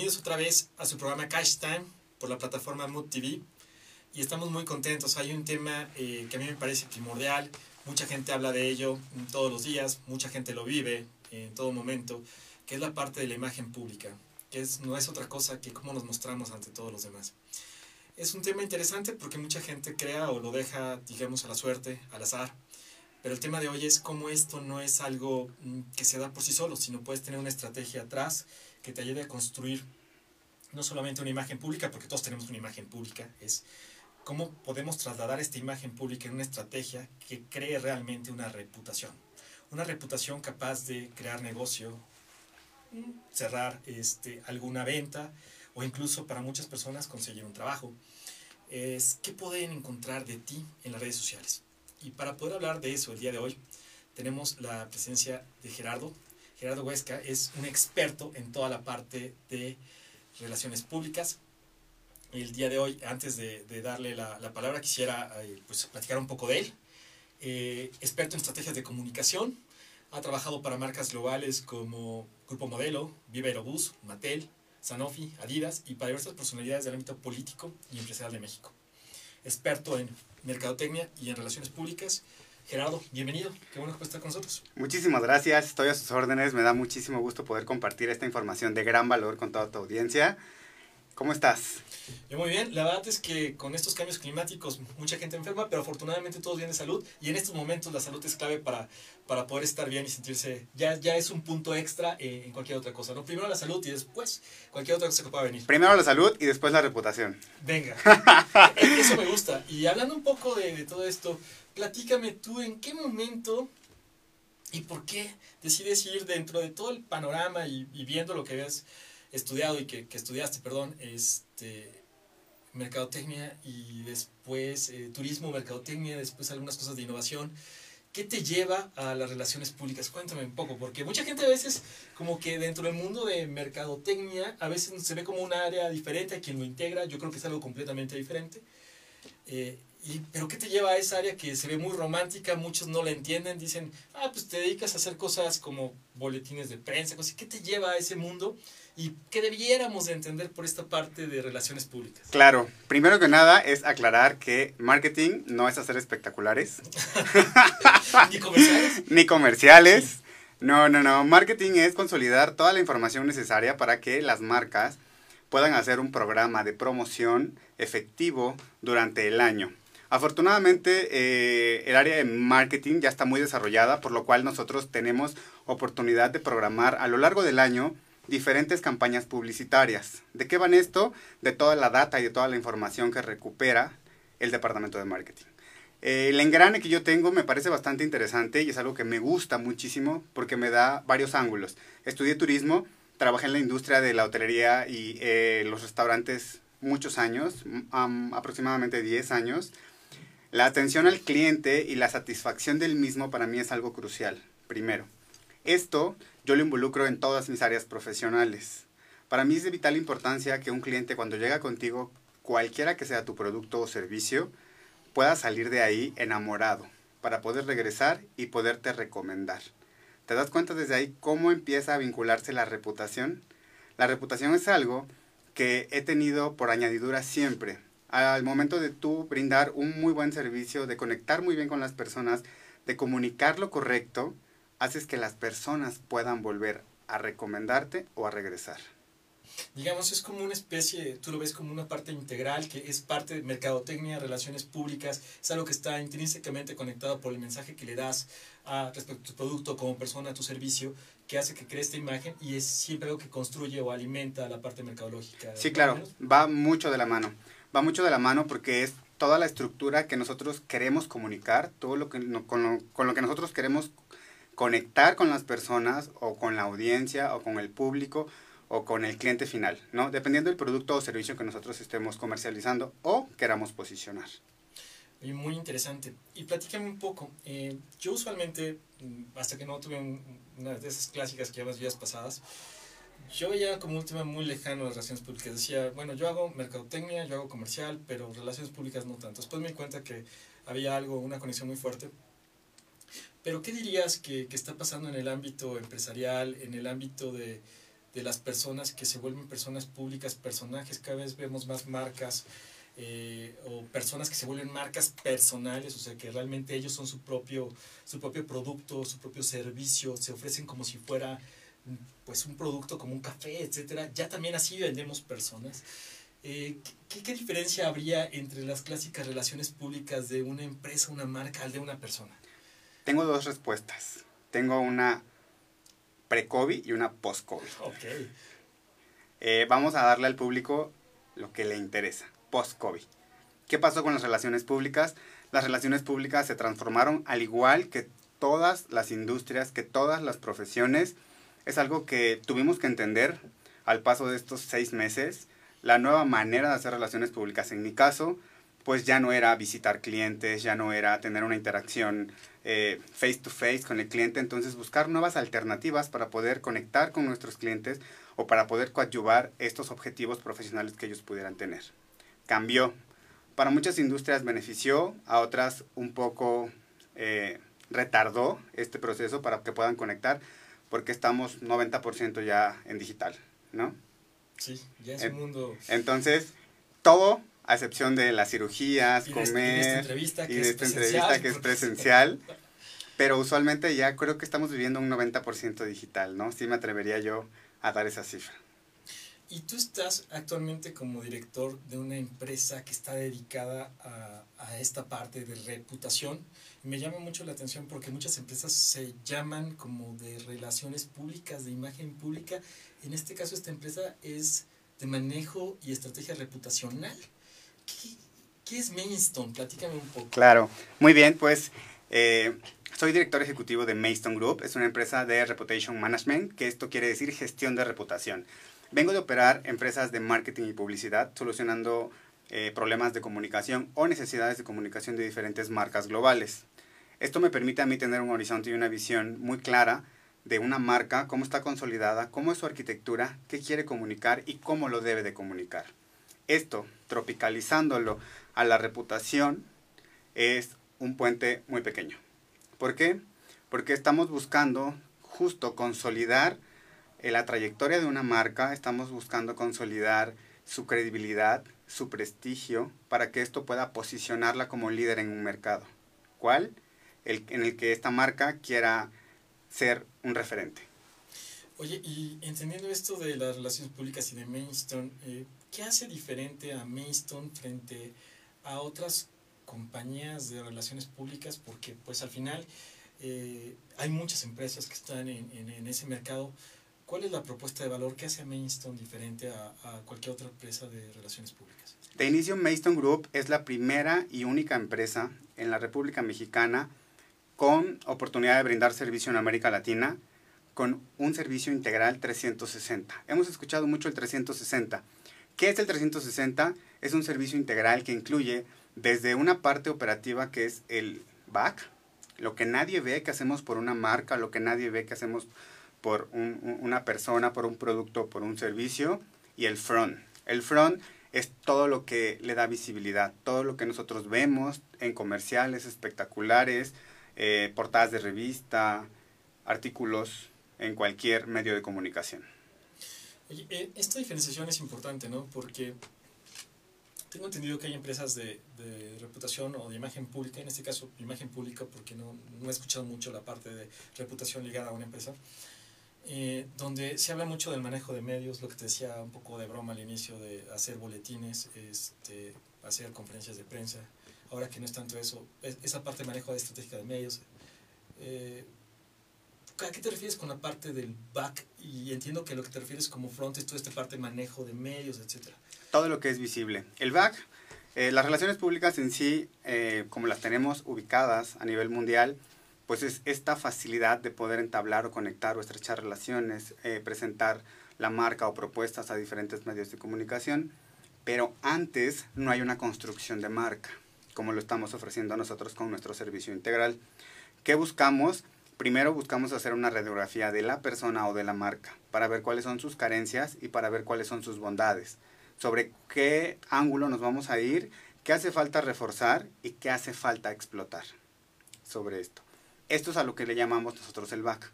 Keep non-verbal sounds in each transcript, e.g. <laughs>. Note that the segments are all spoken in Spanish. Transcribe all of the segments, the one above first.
Bienvenidos otra vez a su programa Cash Time por la plataforma Mood TV y estamos muy contentos. Hay un tema eh, que a mí me parece primordial, mucha gente habla de ello todos los días, mucha gente lo vive en todo momento, que es la parte de la imagen pública, que es, no es otra cosa que cómo nos mostramos ante todos los demás. Es un tema interesante porque mucha gente crea o lo deja, digamos, a la suerte, al azar. Pero el tema de hoy es cómo esto no es algo mm, que se da por sí solo, sino puedes tener una estrategia atrás que te ayude a construir no solamente una imagen pública, porque todos tenemos una imagen pública, es cómo podemos trasladar esta imagen pública en una estrategia que cree realmente una reputación. Una reputación capaz de crear negocio, cerrar este, alguna venta o incluso para muchas personas conseguir un trabajo. Es qué pueden encontrar de ti en las redes sociales. Y para poder hablar de eso el día de hoy, tenemos la presencia de Gerardo. Gerardo Huesca es un experto en toda la parte de relaciones públicas. El día de hoy, antes de, darle la, palabra, quisiera eh, pues, platicar un poco de él. Eh, experto en estrategias de comunicación, ha trabajado para marcas globales como Grupo Modelo, Viva Aerobús, Mattel, Sanofi, Adidas y para diversas personalidades del ámbito político y empresarial de México. Experto en mercadotecnia y en relaciones públicas. Gerardo, bienvenido. Qué bueno que estar con nosotros. Muchísimas gracias. Estoy a sus órdenes. Me da muchísimo gusto poder compartir esta información de gran valor con toda tu audiencia. ¿Cómo estás? Yo muy bien. La verdad es que con estos cambios climáticos mucha gente enferma, pero afortunadamente todos bien de salud y en estos momentos la salud es clave para, para poder estar bien y sentirse, ya, ya es un punto extra en cualquier otra cosa, ¿no? Primero la salud y después cualquier otra cosa que pueda venir. Primero la salud y después la reputación. Venga, <laughs> eso me gusta. Y hablando un poco de, de todo esto, platícame tú en qué momento y por qué decides ir dentro de todo el panorama y, y viendo lo que ves estudiado y que, que, estudiaste, perdón, este, mercadotecnia y después eh, turismo, mercadotecnia, después algunas cosas de innovación. ¿Qué te lleva a las relaciones públicas? Cuéntame un poco, porque mucha gente a veces, como que dentro del mundo de mercadotecnia, a veces se ve como un área diferente a quien lo integra, yo creo que es algo completamente diferente. Eh, y, pero ¿qué te lleva a esa área que se ve muy romántica? Muchos no la entienden, dicen, ah, pues te dedicas a hacer cosas como boletines de prensa, cosas. ¿Qué te lleva a ese mundo? ¿Y qué debiéramos de entender por esta parte de relaciones públicas? Claro, primero que nada es aclarar que marketing no es hacer espectaculares. <laughs> Ni comerciales. <laughs> Ni comerciales. No, no, no. Marketing es consolidar toda la información necesaria para que las marcas puedan hacer un programa de promoción efectivo durante el año. Afortunadamente, eh, el área de marketing ya está muy desarrollada, por lo cual nosotros tenemos oportunidad de programar a lo largo del año diferentes campañas publicitarias. ¿De qué van esto? De toda la data y de toda la información que recupera el departamento de marketing. Eh, el engrane que yo tengo me parece bastante interesante y es algo que me gusta muchísimo porque me da varios ángulos. Estudié turismo, trabajé en la industria de la hotelería y eh, los restaurantes muchos años, aproximadamente 10 años. La atención al cliente y la satisfacción del mismo para mí es algo crucial, primero. Esto yo lo involucro en todas mis áreas profesionales. Para mí es de vital importancia que un cliente cuando llega contigo, cualquiera que sea tu producto o servicio, pueda salir de ahí enamorado para poder regresar y poderte recomendar. ¿Te das cuenta desde ahí cómo empieza a vincularse la reputación? La reputación es algo que he tenido por añadidura siempre. Al momento de tú brindar un muy buen servicio, de conectar muy bien con las personas, de comunicar lo correcto, haces que las personas puedan volver a recomendarte o a regresar. Digamos, es como una especie, tú lo ves como una parte integral, que es parte de mercadotecnia, relaciones públicas, es algo que está intrínsecamente conectado por el mensaje que le das a, respecto a tu producto como persona, a tu servicio, que hace que cree esta imagen y es siempre algo que construye o alimenta la parte mercadológica. Sí, claro, va mucho de la mano, va mucho de la mano porque es toda la estructura que nosotros queremos comunicar, todo lo que, con, lo, con lo que nosotros queremos conectar con las personas o con la audiencia o con el público o con el cliente final, ¿no? Dependiendo del producto o servicio que nosotros estemos comercializando o queramos posicionar. Muy interesante. Y platícame un poco. Eh, yo usualmente, mm, hasta que no tuve una de esas clásicas que llevas días pasadas, yo veía como un tema muy lejano las relaciones públicas. Decía, bueno, yo hago mercadotecnia, yo hago comercial, pero relaciones públicas no tanto. Después me di cuenta que había algo, una conexión muy fuerte pero ¿qué dirías que, que, está pasando en el ámbito empresarial, en el ámbito de, de las personas que se vuelven personas públicas, personajes, cada vez vemos más marcas eh, o personas que se vuelven marcas personales, o sea que realmente ellos son su propio, su propio producto, su propio servicio, se ofrecen como si fuera pues un producto como un café, etcétera. Ya también así vendemos personas. Eh, ¿qué, ¿qué, diferencia habría entre las clásicas relaciones públicas de una empresa, una marca, al de una persona? Tengo dos respuestas. Tengo una pre-COVID y una post-COVID. Okay. Eh, vamos a darle al público lo que le interesa, post-COVID. ¿Qué pasó con las relaciones públicas? Las relaciones públicas se transformaron al igual que todas las industrias, que todas las profesiones. Es algo que tuvimos que entender al paso de estos seis meses. La nueva manera de hacer relaciones públicas, en mi caso, pues ya no era visitar clientes, ya no era tener una interacción face to face con el cliente, entonces buscar nuevas alternativas para poder conectar con nuestros clientes o para poder coadyuvar estos objetivos profesionales que ellos pudieran tener. Cambió. Para muchas industrias benefició, a otras un poco eh, retardó este proceso para que puedan conectar, porque estamos 90% ya en digital, ¿no? Sí, ya es un mundo... Entonces, todo a excepción de las cirugías, y comer, y de esta entrevista que, es, esta presencial, entrevista que es presencial. Pero usualmente ya creo que estamos viviendo un 90% digital, ¿no? Sí me atrevería yo a dar esa cifra. Y tú estás actualmente como director de una empresa que está dedicada a, a esta parte de reputación. Me llama mucho la atención porque muchas empresas se llaman como de relaciones públicas, de imagen pública. En este caso, esta empresa es de manejo y estrategia reputacional. ¿Qué, es Mainstone? Platícame un poco. Claro, muy bien, pues eh, soy director ejecutivo de Mayston Group, es una empresa de Reputation Management, que esto quiere decir gestión de reputación. Vengo de operar empresas de marketing y publicidad, solucionando eh, problemas de comunicación o necesidades de comunicación de diferentes marcas globales. Esto me permite a mí tener un horizonte y una visión muy clara de una marca, cómo está consolidada, cómo es su arquitectura, qué quiere comunicar y cómo lo debe de comunicar. Esto, tropicalizándolo a la reputación, es un puente muy pequeño. ¿Por qué? Porque estamos buscando justo consolidar eh, la trayectoria de una marca, estamos buscando consolidar su credibilidad, su prestigio, para que esto pueda posicionarla como líder en un mercado. ¿Cuál? El, en el que esta marca quiera ser un referente. Oye, y entendiendo esto de las relaciones públicas y de Mainstone, eh, ¿qué hace diferente a Mainstone frente a otras compañías de relaciones públicas? Porque pues al final eh, hay muchas empresas que están en, ese mercado. ¿Cuál es la propuesta de valor que hace Mainstone diferente a, a cualquier otra empresa de relaciones públicas? De inicio, Mayston Group es la primera y única empresa en la República Mexicana con oportunidad de brindar servicio en América Latina con un servicio integral 360. Hemos escuchado mucho el 360. ¿Qué es el 360? Es un servicio integral que incluye desde una parte operativa que es el back, lo que nadie ve que hacemos por una marca, lo que nadie ve que hacemos por un, una persona, por un producto, por un servicio, y el front. El front es todo lo que le da visibilidad, todo lo que nosotros vemos en comerciales espectaculares, eh, portadas de revista, artículos en cualquier medio de comunicación. Oye, eh, esta diferenciación es importante, ¿no? Porque tengo entendido que hay empresas de, de, reputación o de imagen pública, en este caso imagen pública, porque no, no he escuchado mucho la parte de reputación ligada a una empresa, eh, donde se habla mucho del manejo de medios, lo que te decía un poco de broma al inicio, de hacer boletines, este, hacer conferencias de prensa, ahora que no es tanto eso, es, esa parte de manejo de estratégica de medios. Eh, ¿A qué te refieres con la parte del back? Y entiendo que lo que te refieres como front es toda esta parte de manejo de medios, etcétera. Todo lo que es visible. El back, eh, las relaciones públicas en sí, eh, como las tenemos ubicadas a nivel mundial, pues es esta facilidad de poder entablar o conectar o estrechar relaciones, eh, presentar la marca o propuestas a diferentes medios de comunicación, pero antes no hay una construcción de marca, como lo estamos ofreciendo nosotros con nuestro servicio integral. ¿Qué buscamos? Primero buscamos hacer una radiografía de la persona o de la marca para ver cuáles son sus carencias y para ver cuáles son sus bondades, sobre qué ángulo nos vamos a ir, qué hace falta reforzar y qué hace falta explotar sobre esto. Esto es a lo que le llamamos nosotros el back,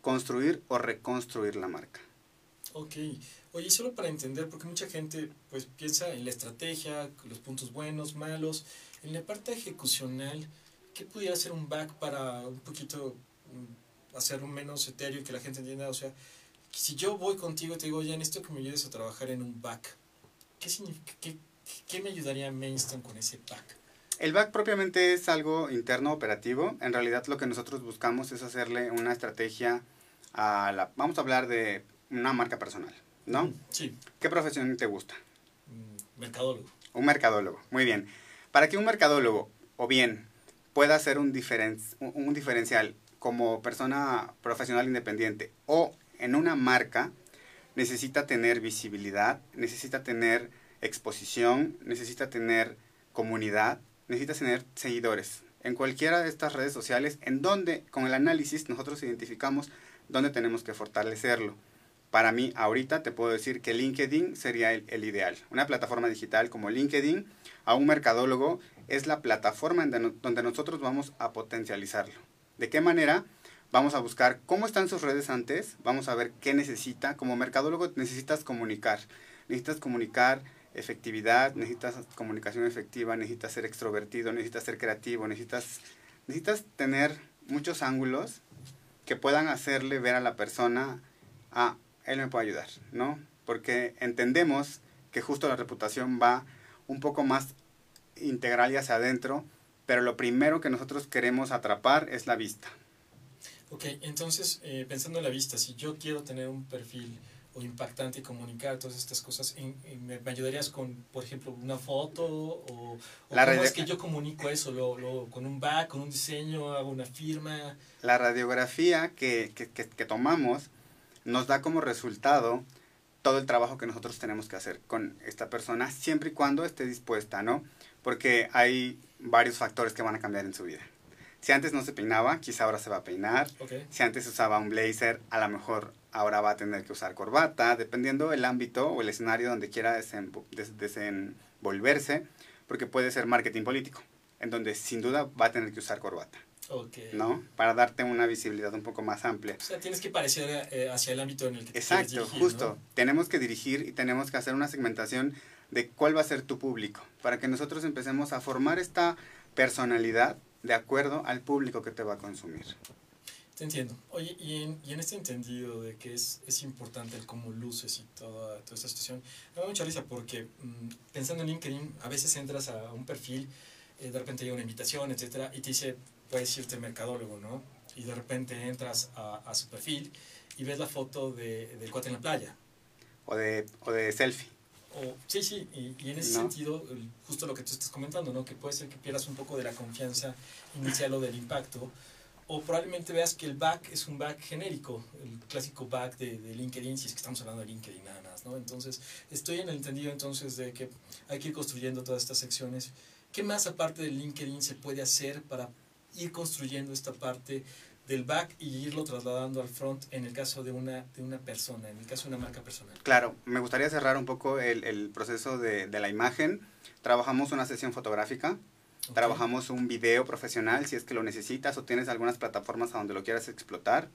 construir o reconstruir la marca. Ok. Oye, solo para entender, porque mucha gente pues piensa en la estrategia, los puntos buenos, malos. En la parte ejecucional, ¿qué pudiera ser un back para un poquito mm, hacer un menos etéreo y que la gente entienda? O sea, si yo voy contigo y te digo, oye, necesito que me ayudes a trabajar en un back, ¿qué, significa, qué, qué me ayudaría Mainstream con ese back? El back propiamente es algo interno operativo. En realidad lo que nosotros buscamos es hacerle una estrategia a la... Vamos a hablar de una marca personal, ¿no? Sí. ¿Qué profesión te gusta? Mm, mercadólogo. Un mercadólogo, muy bien. Para que un mercadólogo, o bien, pueda hacer un, diferen, un diferencial como persona profesional independiente o en una marca, necesita tener visibilidad, necesita tener exposición, necesita tener comunidad, necesita tener seguidores en cualquiera de estas redes sociales en donde con el análisis nosotros identificamos dónde tenemos que fortalecerlo. Para mí, ahorita te puedo decir que LinkedIn sería el, ideal. Una plataforma digital como LinkedIn a un mercadólogo es la plataforma en donde nosotros vamos a potencializarlo. ¿De qué manera? Vamos a buscar cómo están sus redes antes, vamos a ver qué necesita. Como mercadólogo necesitas comunicar. Necesitas comunicar efectividad, necesitas comunicación efectiva, necesitas ser extrovertido, necesitas ser creativo, necesitas, necesitas tener muchos ángulos que puedan hacerle ver a la persona, ah, él me puede ayudar, ¿no? Porque entendemos que justo la reputación va un poco más integral y hacia adentro, pero lo primero que nosotros queremos atrapar es la vista. Ok, entonces, eh, pensando en la vista, si yo quiero tener un perfil o impactante y comunicar todas estas cosas, me, ayudarías con, por ejemplo, una foto o, o cómo es que yo comunico eso? ¿Lo, lo, con un back, con un diseño, hago una firma? La radiografía que, que, que, que tomamos nos da como resultado todo el trabajo que nosotros tenemos que hacer con esta persona, siempre y cuando esté dispuesta, ¿no? Porque hay varios factores que van a cambiar en su vida. Si antes no se peinaba, quizá ahora se va a peinar. Si antes usaba un blazer, a lo mejor ahora va a tener que usar corbata, dependiendo el ámbito o el escenario donde quiera desenvolverse, porque puede ser marketing político, en donde sin duda va a tener que usar corbata. Okay. ¿No? Para darte una visibilidad un poco más amplia. O sea, tienes que parecer eh, hacia el ámbito en el que te Exacto, dirigir, justo. Tenemos que dirigir y tenemos que hacer una segmentación de cuál va a ser tu público, para que nosotros empecemos a formar esta personalidad de acuerdo al público que te va a consumir. Te entiendo. Oye, y en, y en este entendido de que es, es importante el cómo luces y toda, toda esta situación, me da mucha risa porque mm, pensando en LinkedIn, a veces entras a un perfil, eh, de repente llega una invitación, etcétera, y te dice, puedes irte mercadólogo, ¿no? Y de repente entras a, a su perfil y ves la foto de, del cuate en la playa. O de, o de selfie. O, sí, sí, y, y en ese sentido, justo lo que tú estás comentando, ¿no? Que puede ser que pierdas un poco de la confianza inicial o del impacto, o probablemente veas que el back es un back genérico, el clásico back de, de, LinkedIn, si es que estamos hablando de LinkedIn nada más, ¿no? Entonces, estoy en el entendido entonces de que hay que ir construyendo todas estas secciones. ¿Qué más aparte de LinkedIn se puede hacer para ir construyendo esta parte del back y irlo trasladando al front en el caso de una, de una persona, en el caso de una marca personal? Claro, me gustaría cerrar un poco el, el proceso de, de la imagen. Trabajamos una sesión fotográfica, Trabajamos un video profesional si es que lo necesitas o tienes algunas plataformas a donde lo quieras explotar.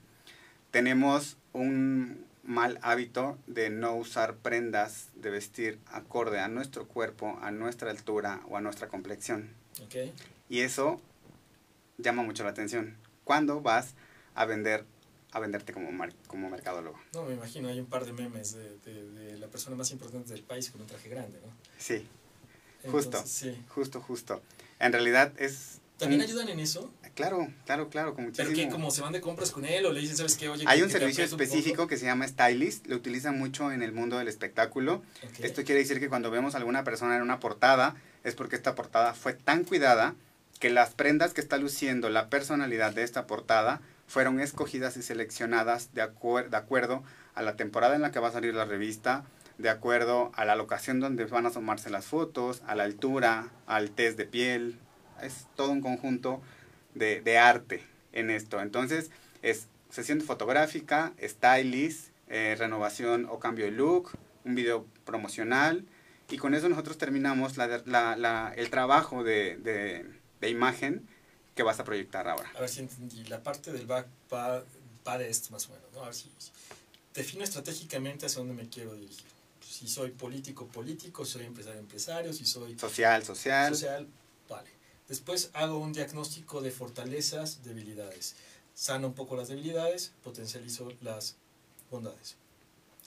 Tenemos un mal hábito de no usar prendas de vestir acorde a nuestro cuerpo, a nuestra altura o a nuestra complexión. Okay. Y eso llama mucho la atención. ¿Cuándo vas a vender a venderte como, como mercadólogo? No, me imagino, hay un par de memes de, de, de, la persona más importante del país con un traje grande, ¿no? Sí, justo, sí. justo, justo. En realidad es... ¿También ayudan en eso? Claro, claro, claro, con muchísimo. ¿Pero que como se van de compras con él o le dicen, sabes qué, oye... Hay un servicio específico que se llama Stylist, lo utilizan mucho en el mundo del espectáculo. Okay. Esto quiere decir que cuando vemos a alguna persona en una portada, es porque esta portada fue tan cuidada que las prendas que está luciendo la personalidad de esta portada fueron escogidas y seleccionadas de, acuer de acuerdo a la temporada en la que va a salir la revista, de acuerdo a la locación donde van a asomarse las fotos, a la altura, al test de piel. Es todo un conjunto de, arte en esto. Entonces, es sesión fotográfica, stylist, eh, renovación o cambio de look, un video promocional. Y con eso nosotros terminamos la, la, el trabajo de, de, imagen que vas a proyectar ahora. A ver si entendí. La parte del back va, va de esto más o menos, ¿no? A ver si defino estratégicamente hacia dónde me quiero dirigir. Si soy político, político, si soy empresario, empresario, si soy... Social, social. Social, vale. Después hago un diagnóstico de fortalezas, debilidades. Sano un poco las debilidades, potencializo las bondades.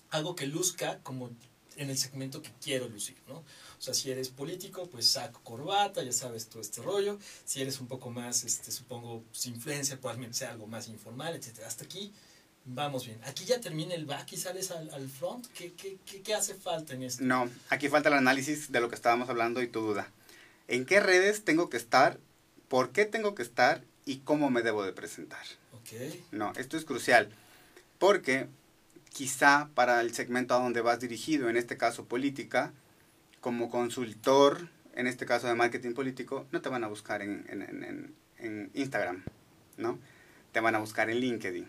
Algo que luzca como en el segmento que quiero lucir, ¿no? O sea, si eres político, pues saco corbata, ya sabes todo este rollo. Si eres un poco más, este, supongo, sin influencia, probablemente sea algo más informal, etcétera. Hasta aquí vamos bien. Aquí ya termina el back y sales al, al front. ¿Qué, ¿Qué, qué, qué, hace falta en esto? No, aquí falta el análisis de lo que estábamos hablando y tu duda. ¿En qué redes tengo que estar? ¿Por qué tengo que estar? ¿Y cómo me debo de presentar? Okay. No, esto es crucial. Porque quizá para el segmento a donde vas dirigido, en este caso política, como consultor, en este caso de marketing político, no te van a buscar en, Instagram, ¿no? Te van a buscar en LinkedIn.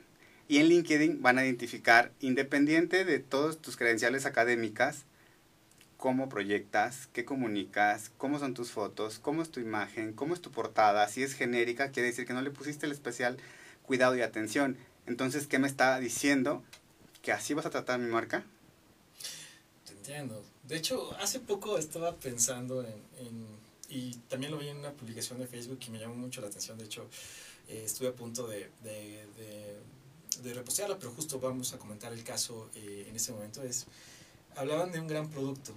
Y en LinkedIn van a identificar, independiente de todas tus credenciales académicas, cómo proyectas, qué comunicas, cómo son tus fotos, cómo es tu imagen, cómo es tu portada. Si es genérica, quiere decir que no le pusiste el especial cuidado y atención. Entonces, ¿qué me está diciendo? ¿Que así vas a tratar mi marca? Te entiendo. De hecho, hace poco estaba pensando en, en, y también lo vi en una publicación de Facebook y me llamó mucho la atención. De hecho, eh, estuve a punto de, de, de, de, repostearla, pero justo vamos a comentar el caso eh, en este momento. Es, hablaban de un gran producto,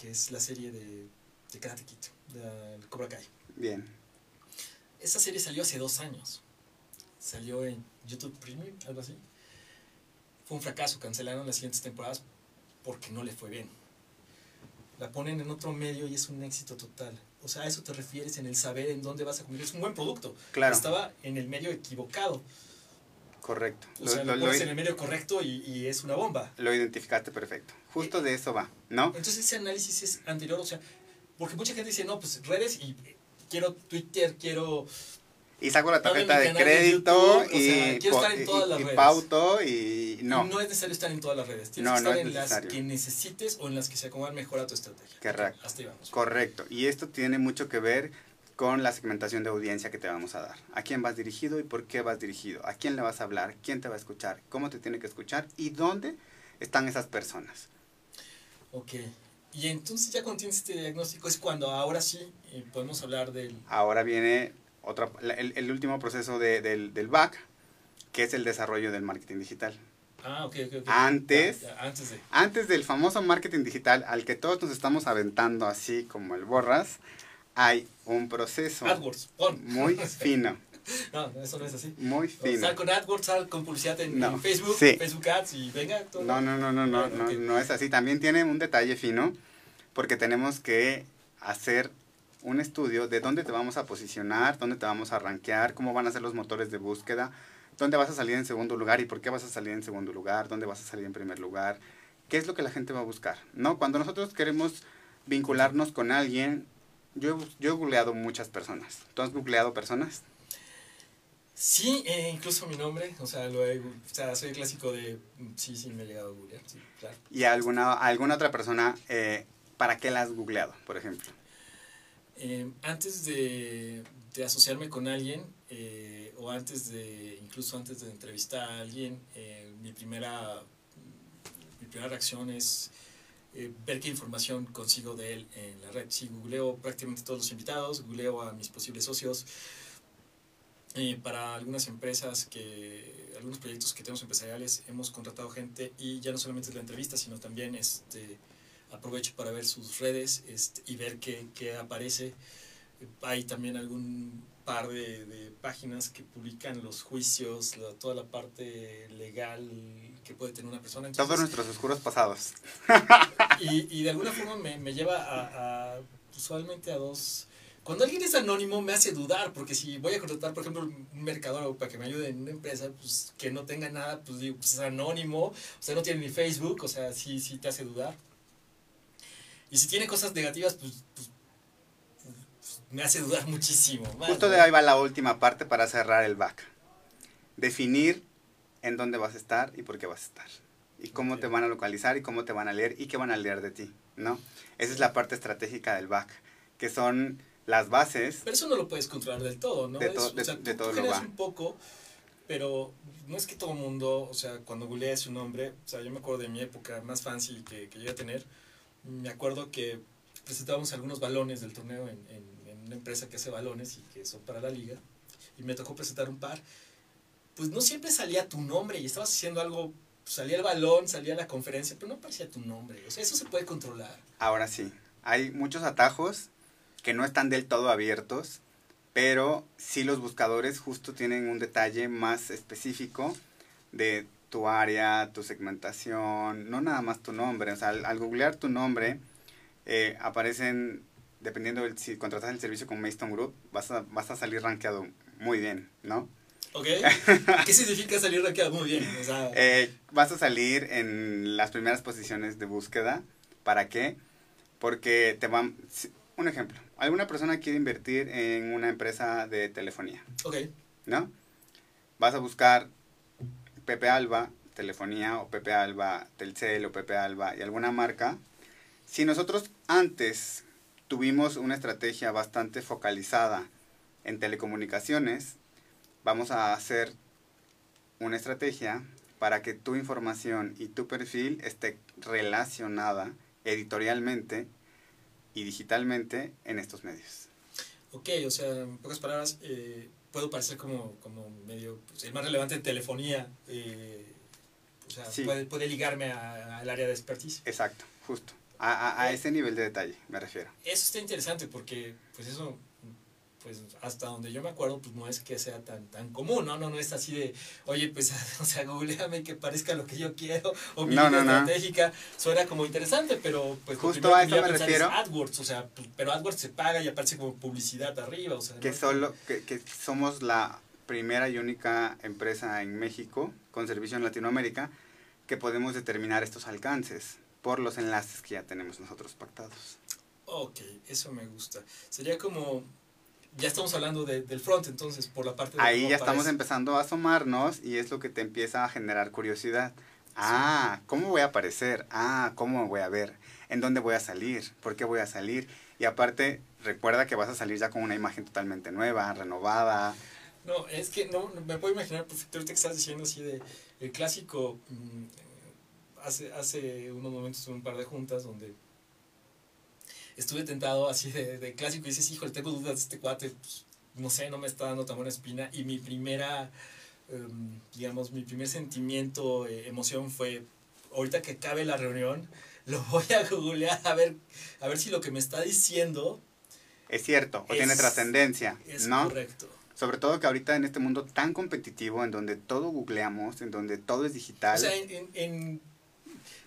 que es la serie de, de Karate Kid, de Cobra Kai. Bien. Esa serie salió hace dos años. Salió en YouTube Premium, algo así. Fue un fracaso, cancelaron las siguientes temporadas porque no le fue bien. La ponen en otro medio y es un éxito total. O sea, a eso te refieres en el saber en dónde vas a comer. Es un buen producto. Claro. Estaba en el medio equivocado. Correcto. O sea, lo, lo, pones en el medio correcto y, y, es una bomba. Lo identificaste perfecto. Justo eh, de eso va, ¿no? Entonces ese análisis es anterior, o sea, porque mucha gente dice, no, pues redes y quiero Twitter, quiero y saco la tarjeta de crédito de YouTube, y, y pauto y no. No es necesario estar en todas las redes. Tienes no, que estar no en necesario. las que necesites o en las que se acomodan mejor a tu estrategia. Correcto. Hasta ahí vamos. Correcto. Y esto tiene mucho que ver con la segmentación de audiencia que te vamos a dar. ¿A quién vas dirigido y por qué vas dirigido? ¿A quién le vas a hablar? ¿Quién te va a escuchar? ¿Cómo te tiene que escuchar? ¿Y dónde están esas personas? Ok. Y entonces ya cuando tienes este diagnóstico es cuando ahora sí eh, podemos hablar del... Ahora viene otra, el, el, último proceso de, del, del back, que es el desarrollo del marketing digital. Ah, ok, ok. okay. Antes, ya, ya, antes, de... antes del famoso marketing digital al que todos nos estamos aventando así como el borras, hay un proceso AdWords, muy <laughs> fino. No, eso no es así. Muy fino. Sal con AdWords, sal con publicidad en, no, en Facebook, sí. Facebook Ads y venga. Todo. No, no, no, no, no, no, okay. no es así. También tiene un detalle fino porque tenemos que hacer un estudio de dónde te vamos a posicionar, dónde te vamos a rankear, cómo van a ser los motores de búsqueda, dónde vas a salir en segundo lugar y por qué vas a salir en segundo lugar, dónde vas a salir en primer lugar, qué es lo que la gente va a buscar, ¿no? Cuando nosotros queremos vincularnos con alguien, yo, yo he googleado muchas personas. ¿Tú has googleado personas? Sí, eh, incluso mi nombre, o sea, lo he, o sea, soy el clásico de, sí, sí, me he llegado a googlear, sí, claro. ¿Y alguna, alguna otra persona, eh, para qué la has googleado, por ejemplo? Eh, antes de, asociarme con alguien, eh, o antes de, incluso antes de entrevistar a alguien, eh, mi, primera, reacción es ver qué información consigo de él en la red. Si googleo prácticamente todos los invitados, googleo a mis posibles socios, para algunas empresas que algunos proyectos que tenemos empresariales hemos contratado gente y ya no solamente es la entrevista sino también este aprovecho para ver sus redes este, y ver qué, qué, aparece. Hay también algún par de, de, páginas que publican los juicios, la, toda la parte legal que puede tener una persona. Entonces, Todos nuestros oscuros pasados. Y, y de alguna forma me, me lleva a, a, usualmente a dos... Cuando alguien es anónimo me hace dudar, porque si voy a contratar, por ejemplo, un mercador para que me ayude en una empresa, pues que no tenga nada, pues digo, pues es anónimo, o sea, no tiene ni Facebook, o sea, sí, sí te hace dudar. Y si tiene cosas negativas, pues, pues, pues me hace dudar <laughs> muchísimo. Más, Justo de ahí va la última parte para cerrar el back. Definir en dónde vas a estar y por qué vas a estar. Y cómo okay. te van a localizar y cómo te van a leer y qué van a leer de ti, ¿no? Esa es la parte estratégica del back, que son las bases. Pero eso no lo puedes controlar del todo, ¿no? De, to es, de, o sea, de tú, todo tú lo va. un poco pero no es que todo mundo, o sea, cuando googleé su nombre, o sea, yo me acuerdo de mi época más fancy que, que llegué a tener, me acuerdo que presentábamos algunos balones del torneo en, en, una empresa que hace balones y que son para la liga, y me tocó presentar un par, pues no siempre salía tu nombre y estabas haciendo algo, salía el balón, salía la conferencia, pero no aparecía tu nombre, o sea, eso se puede controlar. Ahora sí, hay muchos atajos que no están del todo abiertos, pero sí los buscadores justo tienen un detalle más específico de tu área, tu segmentación, no nada más tu nombre. O sea, al, googlear tu nombre, eh, aparecen, dependiendo de si contratas el servicio con Mayston Group, vas a, vas a salir rankeado muy bien, ¿no? Ok. ¿Qué significa salir rankeado muy bien? <laughs> Eh, vas a salir en las primeras posiciones de búsqueda. ¿Para qué? Porque te van... Un ejemplo. Alguna persona quiere invertir en una empresa de telefonía. Ok. ¿No? Vas a buscar Pepe Alba, telefonía, o Pepe Alba, Telcel, o Pepe Alba, y alguna marca, si nosotros antes tuvimos una estrategia bastante focalizada en telecomunicaciones, vamos a hacer una estrategia para que tu información y tu perfil esté relacionada editorialmente y digitalmente en estos medios. Ok, o sea, en pocas palabras, eh, puedo parecer como, como medio, pues, el más relevante en telefonía, eh, o sea, puede, puede, ligarme al área de expertise. Exacto, justo. A, a, ese nivel de detalle me refiero. Eso está interesante porque, pues eso, pues hasta donde yo me acuerdo, pues no es que sea tan, tan común, ¿no? No, no es así de, oye, pues, <laughs> o sea, googleame que parezca lo que yo quiero, o mi no, estratégica. Suena como interesante, pero pues justo a eso me refiero. AdWords, o sea, pero AdWords se paga y aparece como publicidad arriba, o sea. Que solo, que, que somos la primera y única empresa en México con servicio en Latinoamérica que podemos determinar estos alcances por los enlaces que ya tenemos nosotros pactados. Ok, eso me gusta. Sería como, ya estamos hablando del front, entonces, por la parte de... Ahí ya estamos empezando a asomarnos y es lo que te empieza a generar curiosidad. Ah, ¿cómo voy a aparecer? Ah, ¿cómo voy a ver? ¿En dónde voy a salir? ¿Por qué voy a salir? Y aparte, recuerda que vas a salir ya con una imagen totalmente nueva, renovada. No, es que no, me puedo imaginar perfectamente que estás diciendo así de el clásico mm, hace, hace unos momentos un par de juntas donde estuve tentado así de, de clásico y dices, híjole, tengo dudas de este cuate, pues, no sé, no me está dando tan buena espina. Y mi primera, em, digamos, mi primer sentimiento, eh, emoción fue, ahorita que acabe la reunión, <laughs> lo voy a googlear a ver, a ver si lo que me está diciendo... Es cierto, o tiene trascendencia, es ¿no? correcto. Sobre todo que ahorita en este mundo tan competitivo, en donde todo googleamos, en donde todo es digital. O sea, en, en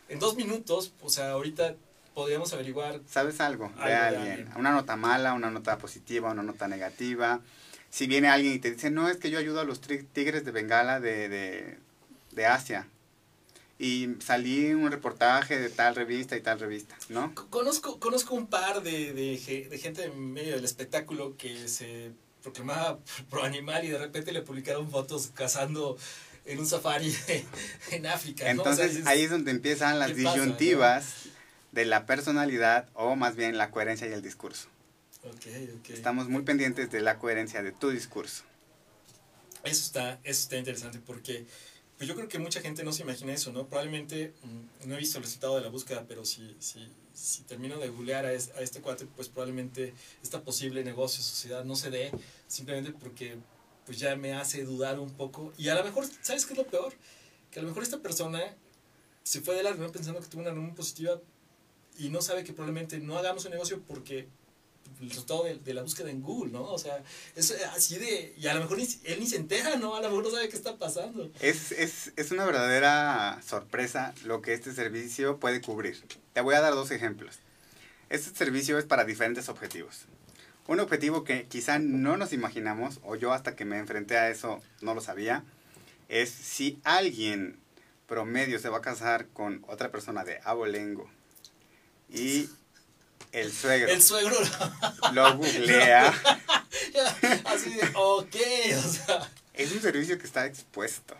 en dos minutos, o sea, ahorita podríamos averiguar. ¿Sabes algo, de, alguien? Una nota mala, una nota positiva, una nota negativa. Si viene alguien y te dice, no, es que yo ayudo a los tigres de Bengala de, de, de Asia. Y salí un reportaje de tal revista y tal revista, ¿no? Conozco, conozco un par de, de, de gente en medio del espectáculo que se proclamaba <laughs> pro animal y de repente le publicaron fotos cazando en un safari <laughs> en África. Entonces ahí es donde empiezan las disyuntivas de la personalidad o más bien la coherencia y el discurso. Okay, okay. Estamos muy pendientes de la coherencia de tu discurso. Eso está, eso está interesante porque pues yo creo que mucha gente no se imagina eso, ¿no? Probablemente mm, no he visto el resultado de la búsqueda, pero si, si, si termino de googlear a, a este cuate, pues probablemente esta posible negocio, sociedad no se dé simplemente porque pues ya me hace dudar un poco. Y a lo mejor, ¿sabes qué es lo peor? Que a lo mejor esta persona se fue de la reunión pensando que tuvo una reunión positiva y no sabe que probablemente no hagamos un negocio porque el resultado de, la búsqueda en Google, ¿no? O sea, es así de... Y a lo mejor él ni se entera, ¿no? A lo mejor no sabe qué está pasando. Es, es, es una verdadera sorpresa lo que este servicio puede cubrir. Te voy a dar dos ejemplos. Este servicio es para diferentes objetivos. Un objetivo que quizá no nos imaginamos, o yo hasta que me enfrenté a eso no lo sabía, es si alguien promedio se va a casar con otra persona de abolengo y el suegro, el suegro lo <laughs> googlea. Así de, ok, o sea. Es un servicio que está expuesto,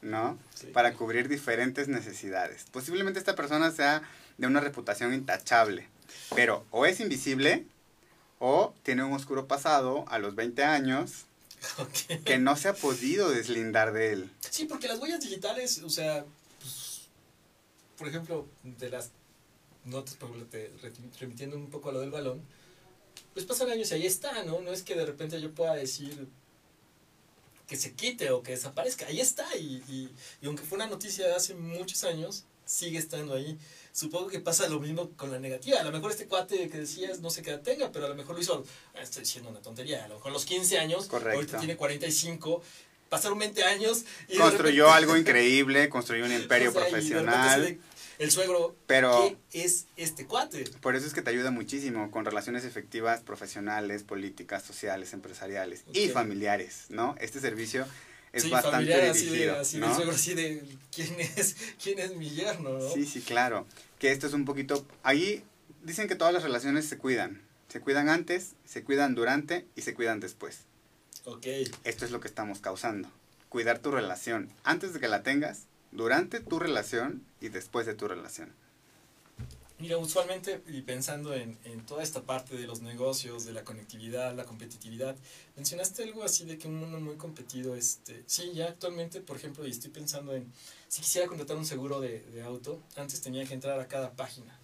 ¿no? Para cubrir diferentes necesidades. Posiblemente esta persona sea de una reputación intachable, pero o es invisible o tiene un oscuro pasado a los 20 años que no se ha podido deslindar de él. Sí, porque las huellas digitales, o sea, pues, por ejemplo, de las notas, por ejemplo, te, remitiendo un poco a lo del balón, pues pasan años y ahí está, ¿no? No es que de repente yo pueda decir que se quite o que desaparezca, ahí está, y, y, y aunque fue una noticia de hace muchos años, sigue estando ahí. Supongo que pasa lo mismo con la negativa. A lo mejor este cuate que decías no sé qué tenga, pero a lo mejor lo hizo, ah, estoy diciendo una tontería, a lo mejor a los 15 años, Correcto. ahorita tiene 45, pasaron 20 años. Y construyó algo <laughs> increíble, construyó un imperio profesional. El suegro, pero ¿qué es este cuate? Por eso es que te ayuda muchísimo con relaciones efectivas profesionales, políticas, sociales, empresariales y familiares, ¿no? Este servicio es bastante dirigido, así de, así de, ¿quién es, quién es mi yerno, ¿no? Sí, sí, claro. Que esto es un poquito, ahí dicen que todas las relaciones se cuidan. Se cuidan antes, se cuidan durante y se cuidan después. Ok. Esto es lo que estamos causando. Cuidar tu relación antes de que la tengas, durante tu relación y después de tu relación. Mira, usualmente, y pensando en, en, toda esta parte de los negocios, de la conectividad, la competitividad, mencionaste algo así de que un mundo muy competido, este, sí, ya actualmente, por ejemplo, y estoy pensando en, si quisiera contratar un seguro de, de auto, antes tenía que entrar a cada página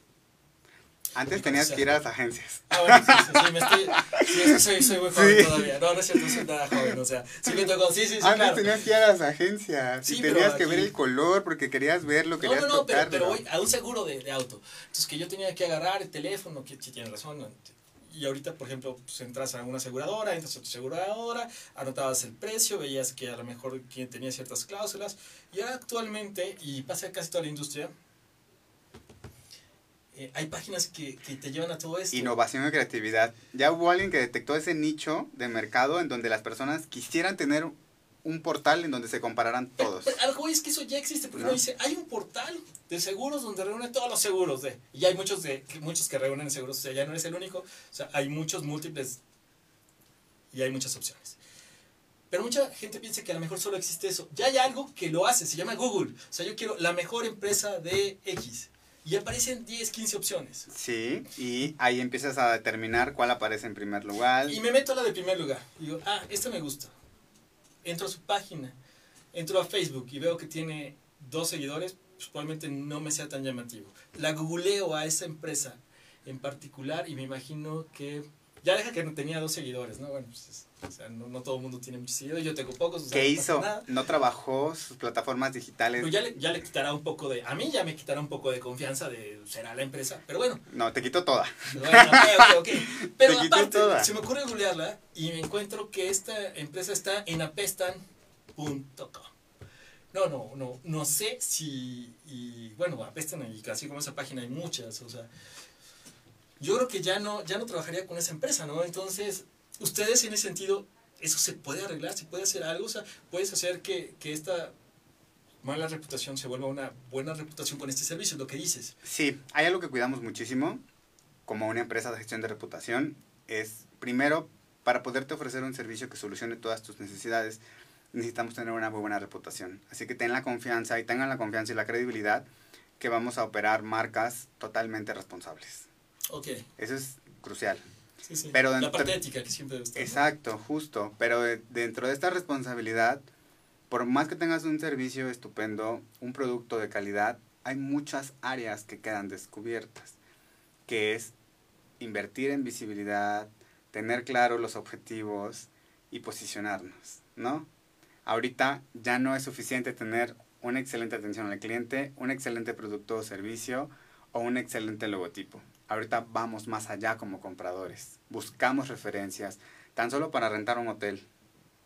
antes tenías que ir a las agencias. Ah, bueno, sí, sí, sí, me estoy, <laughs> sí, soy, soy muy joven todavía. No, no es cierto, soy nada joven, o sea, sí me tocó, sí, sí, sí, Antes tenías que ir a las agencias y tenías que ver el color porque querías verlo, querías No, no, no, pero, pero voy a un seguro de, de, auto. Entonces, que yo tenía que agarrar el teléfono, que sí tienes razón, y ahorita, por ejemplo, pues entras a una aseguradora, entras a tu aseguradora, anotabas el precio, veías que a lo mejor quien tenía ciertas cláusulas, y ahora actualmente, y pasa casi toda la industria, eh, hay páginas que, que, te llevan a todo esto. Innovación y creatividad. Ya hubo alguien que detectó ese nicho de mercado en donde las personas quisieran tener un portal en donde se compararan todos. algo es que eso ya existe, porque uno dice, hay un portal de seguros donde reúne todos los seguros, de, y hay muchos, de, muchos que reúnen seguros, o sea, ya no eres el único, o sea, hay muchos múltiples y hay muchas opciones. Pero mucha gente piensa que a lo mejor solo existe eso. Ya hay algo que lo hace, se llama Google. O sea, yo quiero la mejor empresa de X y aparecen 10, 15 opciones. Sí, y ahí empiezas a determinar cuál aparece en primer lugar. Y me meto a la de primer lugar. Y digo, ah, esta me gusta. Entro a su página, entro a Facebook y veo que tiene dos seguidores, pues probablemente no me sea tan llamativo. La googleo a esa empresa en particular y me imagino que ya deja que no tenía dos seguidores, ¿no? Bueno, pues o sea, no, todo el mundo tiene muchos seguidores, yo tengo pocos. O ¿Qué hizo? ¿No trabajó sus plataformas digitales? Pues ya le, ya le quitará un poco de, a mí ya me quitará un poco de confianza de, será la empresa, pero bueno. No, te quito toda. Bueno, ok, ok, <laughs> Pero aparte, se me ocurre googlearla y me encuentro que esta empresa está en apestan.com. No, no, no, no sé si, y bueno, apestan y casi como esa página hay muchas, o sea, yo creo que ya no, ya no trabajaría con esa empresa, ¿no? Entonces, ustedes en ese sentido, ¿eso se puede arreglar? ¿Se puede hacer algo? O sea, ¿puedes hacer que, que esta mala reputación se vuelva una buena reputación con este servicio? Lo que dices. Sí, hay algo que cuidamos muchísimo como una empresa de gestión de reputación. Es, primero, para poderte ofrecer un servicio que solucione todas tus necesidades, necesitamos tener una muy buena reputación. Así que ten la confianza y tengan la confianza y la credibilidad que vamos a operar marcas totalmente responsables. Ok. Eso es crucial. Sí, sí. Pero la parte ética que siempre debe Exacto, justo. Pero dentro de esta responsabilidad, por más que tengas un servicio estupendo, un producto de calidad, hay muchas áreas que quedan descubiertas, que es invertir en visibilidad, tener claros los objetivos y posicionarnos, ¿no? Ahorita ya no es suficiente tener una excelente atención al cliente, un excelente producto o servicio o un excelente logotipo. Ahorita vamos más allá como compradores. Buscamos referencias, tan solo para rentar un hotel,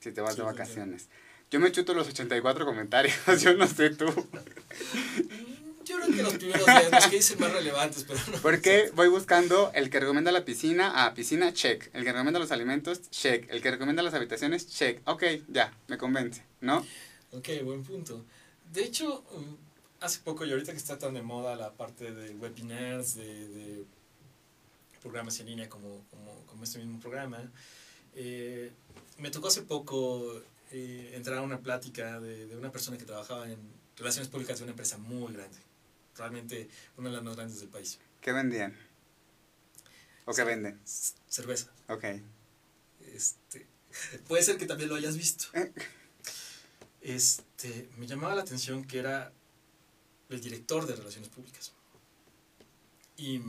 si te vas de vacaciones. Yo me chuto los 84 comentarios, <laughs> yo no sé tú. Mm, yo creo que los primeros días, los que dicen más relevantes, pero no. Porque voy buscando el que recomienda la piscina, ah, piscina, check. El que recomienda los alimentos, check. El que recomienda las habitaciones, check. Ok, ya, me convence, ¿no? Ok, buen punto. De hecho, hace poco y ahorita que está tan de moda la parte de webinars, de, programas en línea como, como, este mismo programa, eh, me tocó hace poco eh, entrar a una plática de, una persona que trabajaba en relaciones públicas de una empresa muy grande, realmente una de las más grandes del país. ¿Qué vendían? ¿O qué venden? Cerveza. Ok. Este, <laughs> Puede ser que también lo hayas visto. Este, me llamaba la atención que era el director de Relaciones Públicas. Y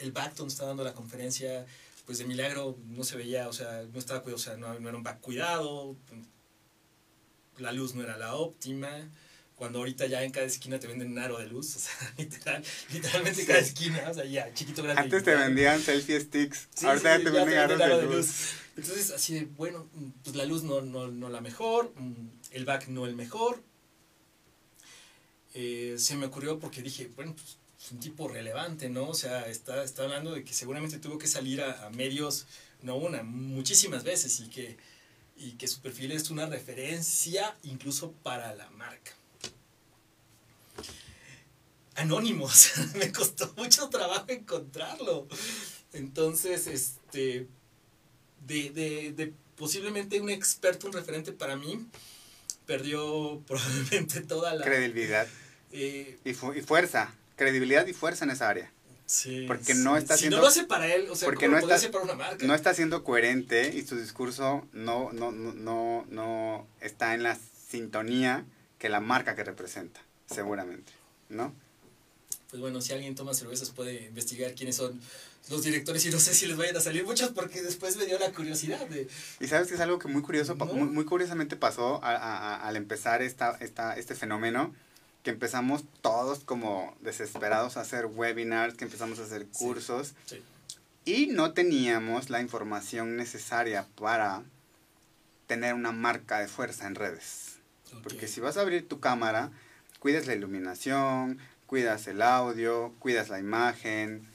el back donde estaba dando la conferencia, pues de milagro no se veía, o sea, no estaba o sea, no, no era un back cuidado, la luz no era la óptima, cuando ahorita ya en cada esquina te venden un aro de luz, <laughs> o sea, literal, literalmente cada esquina, o sea, ya, chiquito, grande. Antes te vendían selfie sticks, ahorita ya te venden aros de, luz. Entonces, así de, bueno, pues la luz no, no, no la mejor, el back no el mejor. Eh, se me ocurrió porque dije, bueno, pues es un tipo relevante, ¿no? O sea, está, está hablando de que seguramente tuvo que salir a, a medios, no una, muchísimas veces y que, y que su perfil es una referencia incluso para la marca. Anónimos, <laughs> me costó mucho trabajo encontrarlo. Entonces, este, de, de, de posiblemente un experto, un referente para mí, perdió <laughs> probablemente toda la... Credibilidad. Eh, y, y, fuerza, credibilidad y fuerza en esa área. Sí, porque no está si no lo hace para él, o sea, porque no está, para una marca? No está siendo coherente y su discurso no, no, no, no, no está en la sintonía que la marca que representa, seguramente, ¿no? Pues bueno, si alguien toma cervezas puede investigar quiénes son los directores y no sé si les vayan a salir muchos porque después me dio la curiosidad de... Y sabes que es algo que muy curioso, muy, muy, curiosamente pasó a, a, al empezar esta, esta, este fenómeno, que empezamos todos como desesperados a hacer webinars, que empezamos a hacer cursos sí, y no teníamos la información necesaria para tener una marca de fuerza en redes. Porque si vas a abrir tu cámara, cuidas la iluminación, cuidas el audio, cuidas la imagen,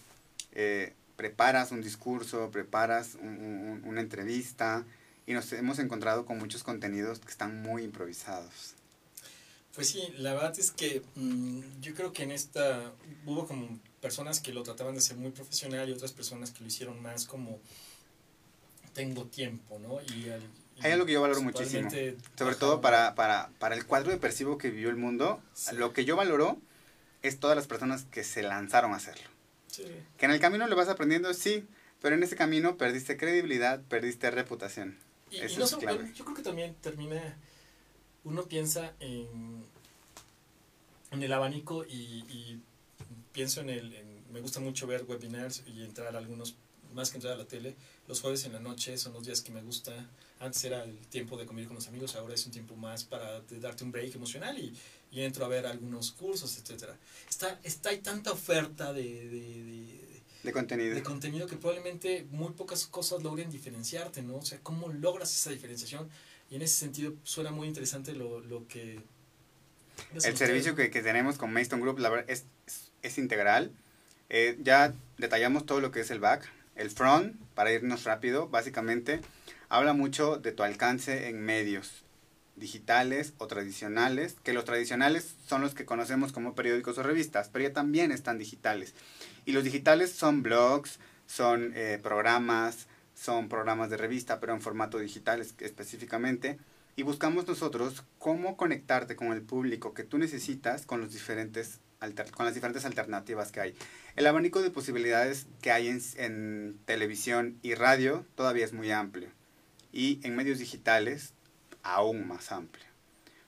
eh, preparas un discurso, preparas una entrevista y nos hemos encontrado con muchos contenidos que están muy improvisados. Pues sí, la verdad es que mm, yo creo que en esta hubo como personas que lo trataban de ser muy profesional y otras personas que lo hicieron más como tengo tiempo, ¿no? Y, hay algo que yo valoro muchísimo, sobre todo para, para, para el cuadro de percibo que vivió el mundo, lo que yo valoro es todas las personas que se lanzaron a hacerlo. Que en el camino lo vas aprendiendo, sí, pero en ese camino perdiste credibilidad, perdiste reputación. Y, no yo creo que también termina, uno piensa en, en el abanico y, pienso en el, me gusta mucho ver webinars y entrar a algunos, más que entrar a la tele, los jueves en la noche son los días que me gusta. Antes era el tiempo de comer con los amigos, ahora es un tiempo más para darte un break emocional y, y entro a ver algunos cursos, etcétera. Está, está, hay tanta oferta de, de, de, contenido. de contenido que probablemente muy pocas cosas logren diferenciarte, ¿no? O sea, ¿cómo logras esa diferenciación? Y en ese sentido suena muy interesante lo, lo que... El servicio que, que, tenemos con Mayston Group la verdad, es, es, integral. Eh, ya detallamos todo lo que es el back. El front, para irnos rápido, básicamente habla mucho de tu alcance en medios digitales o tradicionales, que los tradicionales son los que conocemos como periódicos o revistas, pero ya también están digitales. Y los digitales son blogs, son eh, programas, son programas de revista, pero en formato digital específicamente. Y buscamos nosotros cómo conectarte con el público que tú necesitas con, los diferentes con las diferentes alternativas que hay. El abanico de posibilidades que hay en, en televisión y radio todavía es muy amplio. Y en medios digitales aún más amplio.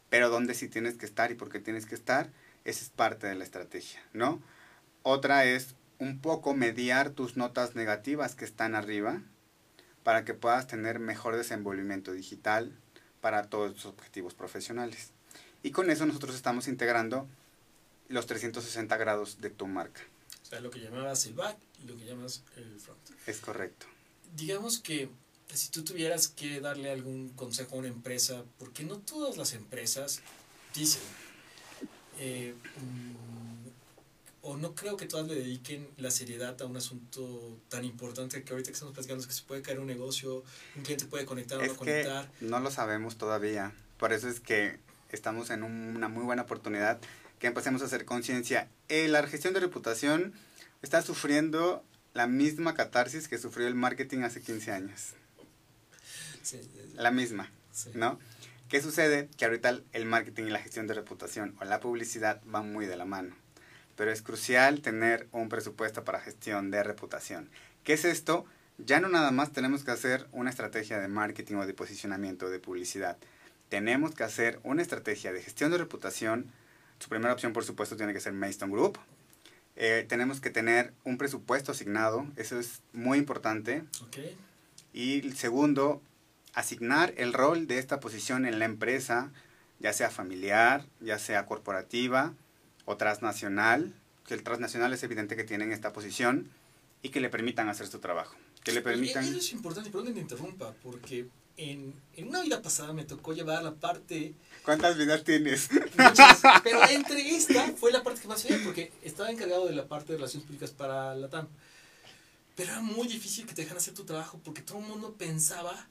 Pero dónde sí tienes que estar y por qué tienes que estar, esa es parte de la estrategia, ¿no? Otra es un poco mediar tus notas negativas que están arriba para que puedas tener mejor desenvolvimiento digital para todos tus objetivos profesionales. Y con eso nosotros estamos integrando los 360 grados de tu marca. O sea, lo que llamabas el back y lo que llamas el front. Es correcto. Digamos que si tú tuvieras que darle algún consejo a una empresa, porque no todas las empresas dicen, eh, mm, o no creo que todas le dediquen la seriedad a un asunto tan importante que ahorita que estamos platicando es que se puede caer un negocio, un cliente puede conectar o no conectar. No lo sabemos todavía, por eso es que estamos en una muy buena oportunidad que empecemos a hacer conciencia. Eh, la gestión de reputación está sufriendo la misma catarsis que sufrió el marketing hace 15 años la misma, ¿no? ¿Qué sucede? Que ahorita el marketing y la gestión de reputación o la publicidad van muy de la mano. Pero es crucial tener un presupuesto para gestión de reputación. ¿Qué es esto? Ya no nada más tenemos que hacer una estrategia de marketing o de posicionamiento, de publicidad. Tenemos que hacer una estrategia de gestión de reputación. Su primera opción, por supuesto, tiene que ser Mayston Group. Eh, tenemos que tener un presupuesto asignado, eso es muy importante. Okay. Y segundo, asignar el rol de esta posición en la empresa, ya sea familiar, ya sea corporativa o transnacional, que el transnacional es evidente que tienen esta posición y que le permitan hacer su trabajo. Que le permitan... Eso es importante, perdón que te interrumpa, porque en, en, una vida pasada me tocó llevar la parte... ¿Cuántas vidas tienes? Muchas, <laughs> pero entre esta fue la parte que más veía, porque estaba encargado de la parte de relaciones públicas para la TAM. Pero era muy difícil que te dejaran hacer tu trabajo porque todo el mundo pensaba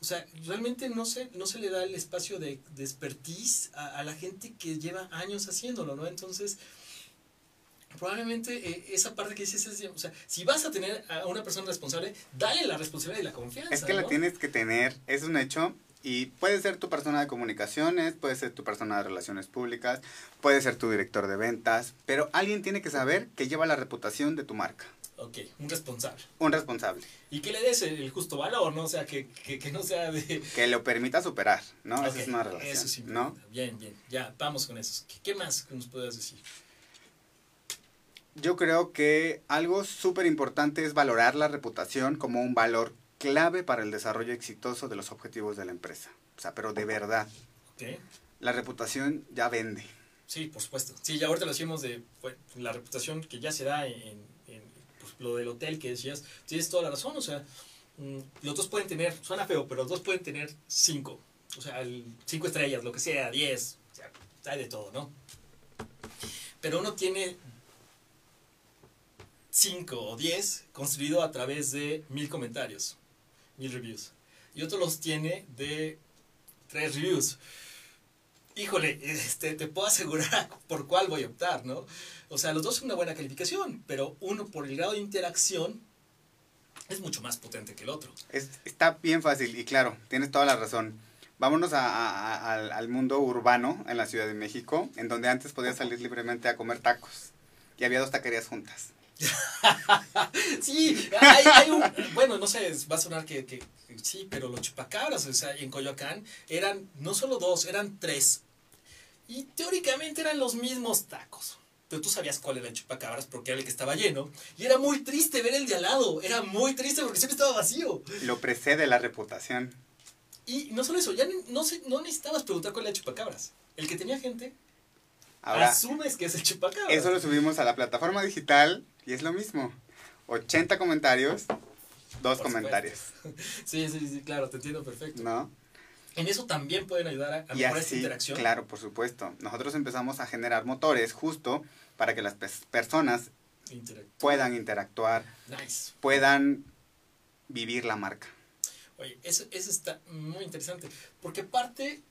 o sea, realmente no se, no se le da el espacio de, de expertise a, a, la gente que lleva años haciéndolo, ¿no? Entonces, probablemente eh, esa parte que dices es, o sea, si vas a tener a una persona responsable, dale la responsabilidad y la confianza. Es que ¿no? la tienes que tener, es un hecho. Y puede ser tu persona de comunicaciones, puede ser tu persona de relaciones públicas, puede ser tu director de ventas, pero alguien tiene que saber que lleva la reputación de tu marca. Ok, un responsable. Un responsable. Y que le des el justo valor, ¿no? O sea, que, que, que no sea de... Que lo permita superar, ¿no? Okay, Esa es una relación, Eso sí. ¿no? Bien, bien. Ya, vamos con eso. ¿Qué, qué más nos puedes decir? Yo creo que algo súper importante es valorar la reputación como un valor clave para el desarrollo exitoso de los objetivos de la empresa. O sea, pero de verdad. Okay. La reputación ya vende. Sí, por supuesto. Sí, ya ahorita lo decimos de pues, la reputación que ya se da en, lo del hotel que decías. Tienes toda la razón, o sea, mmm, los dos pueden tener, suena feo, pero los dos pueden tener cinco. O sea, el, cinco estrellas, lo que sea, diez, o sea, hay de todo, ¿no? Pero uno tiene 5 o 10 construido a través de mil comentarios, mil reviews. Y otro los tiene de tres reviews. Híjole, este, te puedo asegurar <laughs> por cuál voy a optar, ¿no? O sea, los dos son una buena calificación, pero uno por el grado de interacción es mucho más potente que el otro. Es, está bien fácil y claro, tienes toda la razón. Vámonos a, a, a, al, al mundo urbano en la Ciudad de México, en donde antes podías salir libremente a comer tacos y había dos taquerías juntas. <laughs> sí, hay, hay, un, bueno, no sé, va a sonar que, que, sí, pero los chupacabras, o sea, en Coyoacán eran no solo dos, eran tres. Y teóricamente eran los mismos tacos. Pero tú sabías cuál era el chupacabras porque era el que estaba lleno. Y era muy triste ver el de al lado. Era muy triste porque siempre estaba vacío. Lo precede la reputación. Y no solo eso, ya no, no necesitabas preguntar cuál era el chupacabras. El que tenía gente Ahora, asumes que es el chupacabras. Eso lo subimos a la plataforma digital y es lo mismo. 80 comentarios, dos Por comentarios. <laughs> Sí, sí, sí, claro, te entiendo perfecto. ¿No? En eso también pueden ayudar a, a mejorar esta interacción. Claro, por supuesto. Nosotros empezamos a generar motores justo para que las pe personas puedan interactuar, nice. puedan vivir la marca. Oye, eso, eso está muy interesante, porque parte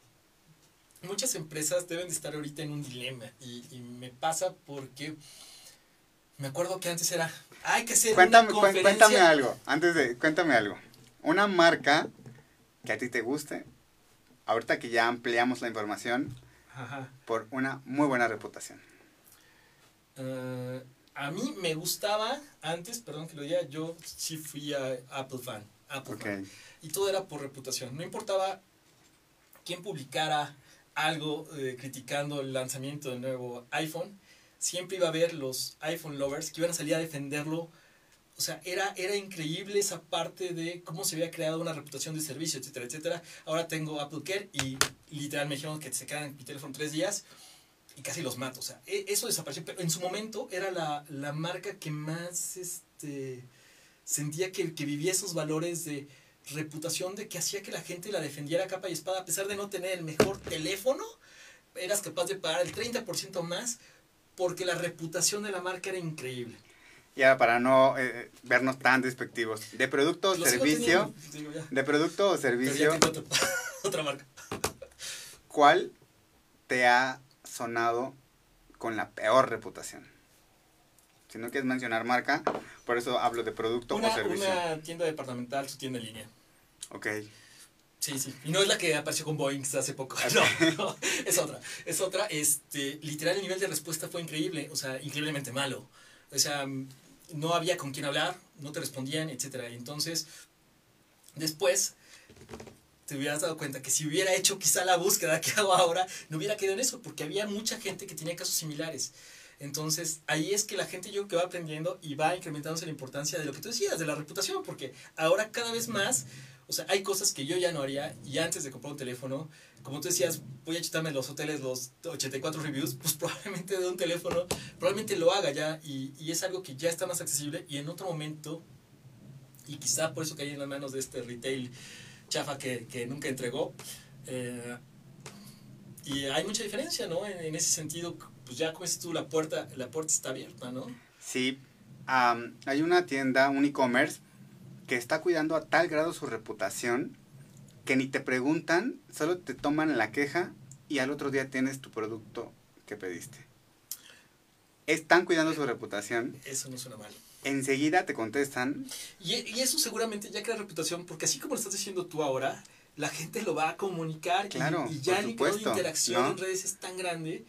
muchas empresas deben de estar ahorita en un dilema y, y, me pasa porque me acuerdo que antes era hay que hacer cuéntame, una conferencia. cuéntame algo antes de cuéntame algo una marca que a ti te guste ahorita que ya ampliamos la información Ajá. por una muy buena reputación uh, a mí me gustaba antes perdón que lo diga yo sí fui a Apple fan Apple okay. fan y todo era por reputación no importaba quién publicara algo eh, criticando el lanzamiento del nuevo iPhone, siempre iba a haber los iPhone lovers que iban a salir a defenderlo. O sea, era, era increíble esa parte de cómo se había creado una reputación de servicio, etcétera, etcétera. Ahora tengo Apple Care y literal me dijeron que se quedan en mi teléfono tres días y casi los mato. O sea, eso desapareció. Pero en su momento era la, la marca que más este, sentía que, que vivía esos valores de reputación de que hacía que la gente la defendiera capa y espada, a pesar de no tener el mejor teléfono, eras capaz de pagar el 30% más porque la reputación de la marca era increíble. Ya, para no eh, vernos tan despectivos. De producto o servicio. Ya. De producto o servicio. Otra, <laughs> otra marca. ¿Cuál te ha sonado con la peor reputación? Si no quieres mencionar marca, por eso hablo de producto una, o servicio. Una tienda departamental, su tienda en línea. Ok. Sí, sí. Y no es la que apareció con Boeing hace poco. <laughs> No, no, es otra. Es otra. Este, literal, el nivel de respuesta fue increíble. O sea, increíblemente malo. O sea, no había con quién hablar, no te respondían, etc. Entonces, después te hubieras dado cuenta que si hubiera hecho quizá la búsqueda que hago ahora, no hubiera quedado en eso, porque había mucha gente que tenía casos similares. Entonces, ahí es que la gente yo creo que va aprendiendo y va incrementándose la importancia de lo que tú decías, de la reputación, porque ahora cada vez más, o sea, hay cosas que yo ya no haría y antes de comprar un teléfono, como tú decías, voy a chutarme los hoteles los 84 reviews, pues probablemente de un teléfono, probablemente lo haga ya y, y es algo que ya está más accesible y en otro momento, y quizá por eso caí en las manos de este retail chafa que, que nunca entregó, eh, y hay mucha diferencia, ¿no? En, en, ese sentido, pues ya como dices tú, la puerta, la puerta está abierta, ¿no? Sí, um, hay una tienda, un e-commerce, que está cuidando a tal grado su reputación que ni te preguntan, solo te toman la queja y al otro día tienes tu producto que pediste. Están cuidando su reputación. Eso no suena mal. Enseguida te contestan. Y, y eso seguramente ya crea reputación, porque así como lo estás diciendo tú ahora, la gente lo va a comunicar claro, y, y, ya el grado de interacción ¿no? en redes es tan grande.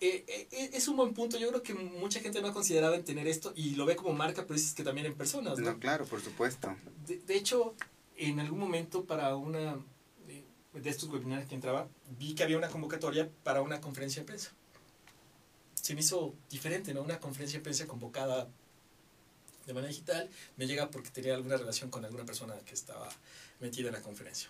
Eh, eh, es un buen punto. Yo creo que mucha gente no ha considerado en tener esto y lo ve como marca, pero dices que también en personas, ¿no? no claro, por supuesto. De, de, hecho, en algún momento para una de, de estos webinars que entraba, vi que había una convocatoria para una conferencia de prensa. Se me hizo diferente, ¿no? Una conferencia de prensa convocada de manera digital me llega porque tenía alguna relación con alguna persona que estaba metida en la conferencia.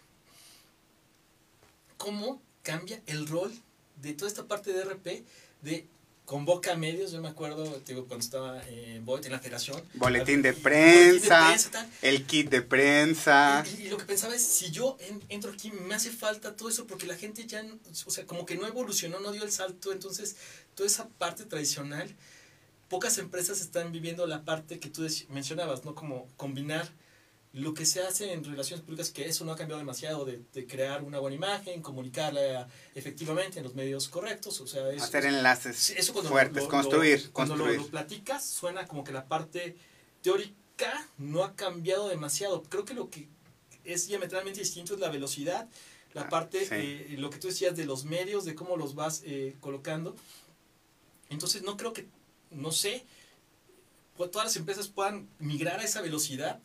¿Cómo cambia el rol de toda esta parte de RP de convoca medios, yo me acuerdo digo, cuando estaba en Boet, en la federación. Boletín de prensa, boletín de prensa el kit de prensa. Y, y, lo que pensaba es, si yo en, entro aquí, me hace falta todo eso porque la gente ya, o sea, como que no evolucionó, no dio el salto, entonces toda esa parte tradicional, pocas empresas están viviendo la parte que tú mencionabas, ¿no? Como combinar lo que se hace en relaciones públicas, que eso no ha cambiado demasiado, de, de crear una buena imagen, comunicarla efectivamente en los medios correctos, o sea, eso, hacer enlaces eso fuertes, lo, construir, lo, cuando construir. Lo, lo, platicas, suena como que la parte teórica no ha cambiado demasiado. Creo que lo que es diametralmente distinto es la velocidad, la ah, parte, sí. eh, lo que tú decías de los medios, de cómo los vas eh, colocando. Entonces, no creo que, no sé, pues, todas las empresas puedan migrar a esa velocidad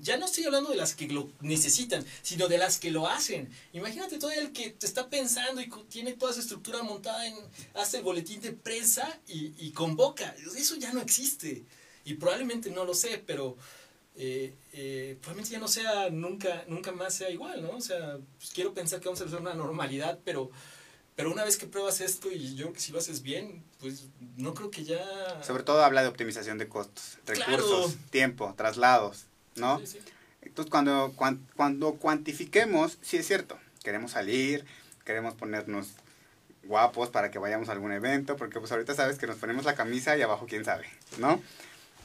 ya no estoy hablando de las que lo necesitan, sino de las que lo hacen. Imagínate todo el que te está pensando y tiene toda esa estructura montada en, hace el boletín de prensa y, y convoca. Eso ya no existe. Y probablemente no lo sé, pero eh, eh, probablemente ya no sea, nunca, nunca más sea igual, ¿no? O sea, pues quiero pensar que vamos a hacer una normalidad, pero, pero una vez que pruebas esto y yo creo que si lo haces bien, pues no creo que ya... Sobre todo habla de optimización de costos, recursos, claro. tiempo, traslados. ¿No? Sí, sí. Entonces, cuando, cuando, cuando cuantifiquemos, sí es cierto, queremos salir, queremos ponernos guapos para que vayamos a algún evento, porque pues ahorita sabes que nos ponemos la camisa y abajo quién sabe, ¿no?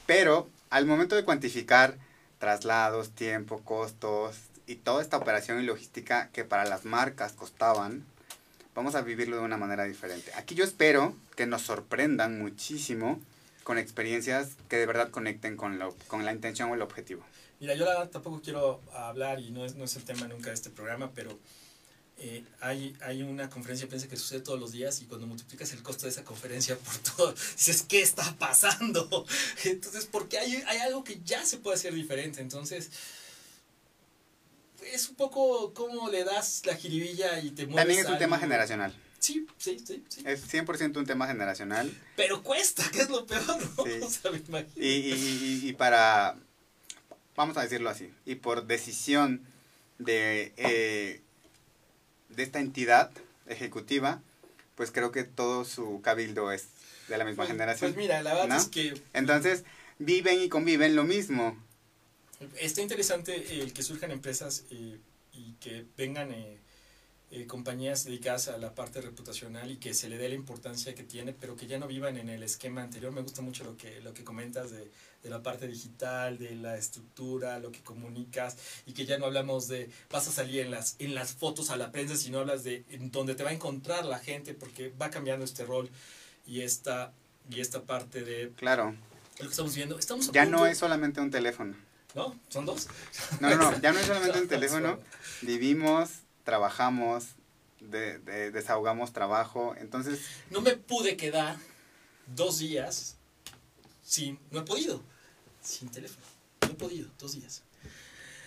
Pero al momento de cuantificar traslados, tiempo, costos y toda esta operación y logística que para las marcas costaban, vamos a vivirlo de una manera diferente. Aquí yo espero que nos sorprendan muchísimo con experiencias que de verdad conecten con, lo, con la intención o el objetivo. Mira, yo la, tampoco quiero hablar y no es, no es el tema nunca de este programa, pero eh, hay, hay una conferencia de prensa que sucede todos los días y cuando multiplicas el costo de esa conferencia por todo, <laughs> dices, ¿qué está pasando? <laughs> Entonces, porque hay, hay algo que ya se puede hacer diferente. Entonces, es un poco como le das la jiribilla y te mueves. También es un tema generacional. Sí, sí, sí, sí. Es 100% un tema generacional. Pero cuesta, <laughs> que es lo peor, ¿no? Sí. O sea, me imagino. Y, y, y, para, vamos a decirlo así, y por decisión de, eh, de esta entidad ejecutiva, pues creo que todo su cabildo es de la misma pues, generación. Pues mira, la verdad ¿no? es que... Entonces, viven y conviven lo mismo. Está interesante el que surjan empresas eh, y que vengan... Eh, compañías dedicadas a la parte reputacional y que se le dé la importancia que tiene, pero que ya no vivan en el esquema anterior. Me gusta mucho lo que, lo que comentas de, de, la parte digital, de la estructura, lo que comunicas y que ya no hablamos de vas a salir en las, en las fotos a la prensa, sino hablas de en donde te va a encontrar la gente porque va cambiando este rol y esta, y esta parte de... Claro. Lo que estamos viendo. Estamos ya punto, no es solamente un teléfono. ¿No? ¿Son dos? No, no, no, ya no es <laughs> solamente un teléfono. Vivimos trabajamos, de, de, desahogamos trabajo, entonces... No me pude quedar dos días sin, no he podido, sin teléfono, no he podido, dos días.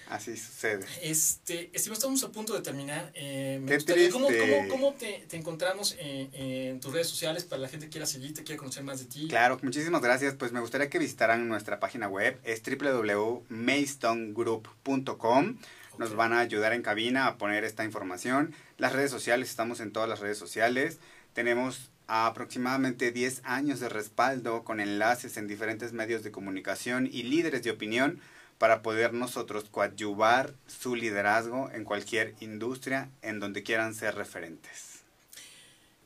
Así sucede. Este, estamos a punto de terminar. Eh, Qué. ¿Cómo, cómo, cómo te, te, encontramos en, en, tus redes sociales para la gente que quiera seguirte, quiera conocer más de ti? Claro, muchísimas gracias. Pues me gustaría que visitaran nuestra página web, es www.maystonegroup.com. Nos van a ayudar en cabina a poner esta información. Las redes sociales, estamos en todas las redes sociales. Tenemos aproximadamente 10 años de respaldo con enlaces en diferentes medios de comunicación y líderes de opinión para poder nosotros coadyuvar su liderazgo en cualquier industria en donde quieran ser referentes.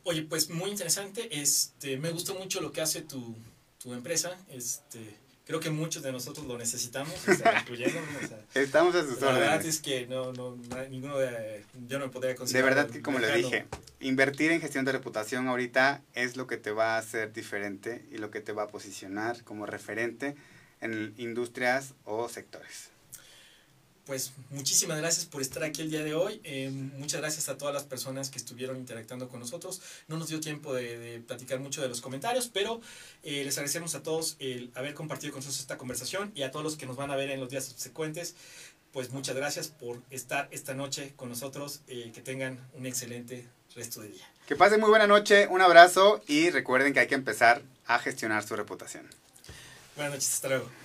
Oye, pues muy interesante. Este, me gustó mucho lo que hace tu, tu empresa. Este, creo que muchos de nosotros lo necesitamos, o sea, incluyéndonos. O sea, <laughs> Estamos a sus la órdenes. verdad es que no, no, ninguno de, yo no me podría De considerar. verdad que como le dije, invertir en gestión de reputación ahorita es lo que te va a hacer diferente y lo que te va a posicionar como referente en industrias o sectores. Pues muchísimas gracias por estar aquí el día de hoy. Eh, muchas gracias a todas las personas que estuvieron interactuando con nosotros. No nos dio tiempo de, de platicar mucho de los comentarios, pero eh, les agradecemos a todos el haber compartido con nosotros esta conversación y a todos los que nos van a ver en los días subsecuentes. Pues muchas gracias por estar esta noche con nosotros. Eh, que tengan un excelente resto de día. Que pasen muy buena noche, un abrazo y recuerden que hay que empezar a gestionar su reputación. Buenas noches, hasta luego.